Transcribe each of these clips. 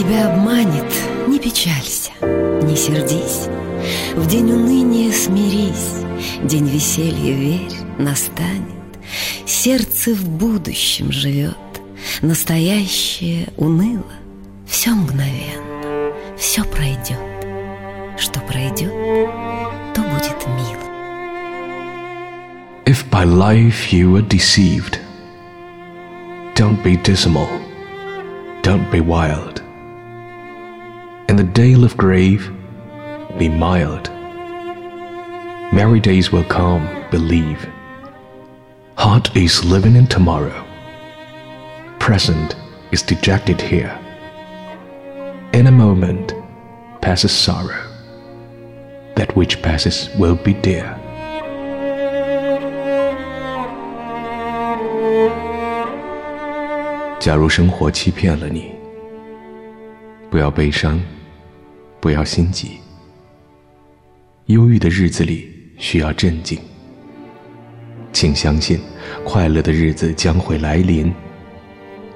тебя обманет, не печалься, не сердись. В день уныния смирись, день веселья, верь, настанет. Сердце в будущем живет, настоящее уныло. Все мгновенно, все пройдет, что пройдет, то будет мило. If by life you are deceived, don't be dismal, don't be wild. In the dale of grave, be mild. Merry days will come, believe. Heart is living in tomorrow. Present is dejected here. In a moment passes sorrow. That which passes will be dear. 假如生活欺骗了你，不要悲伤，不要心急。忧郁的日子里需要镇静，请相信，快乐的日子将会来临。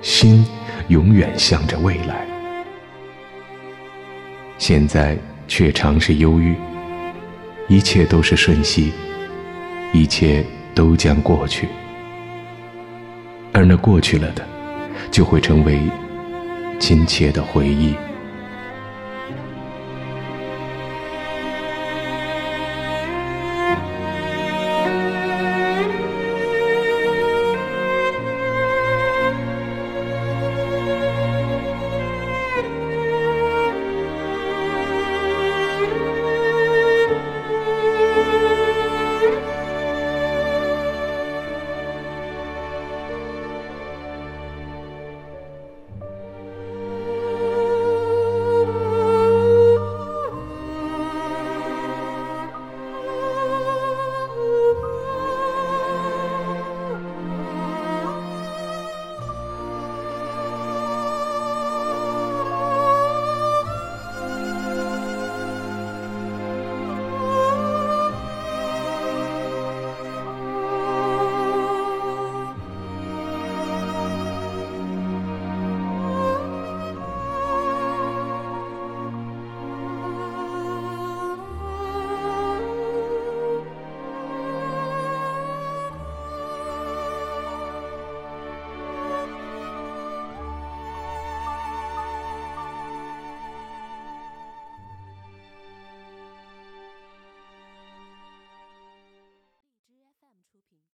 心永远向着未来。现在却常是忧郁，一切都是瞬息，一切都将过去，而那过去了的。就会成为亲切的回忆。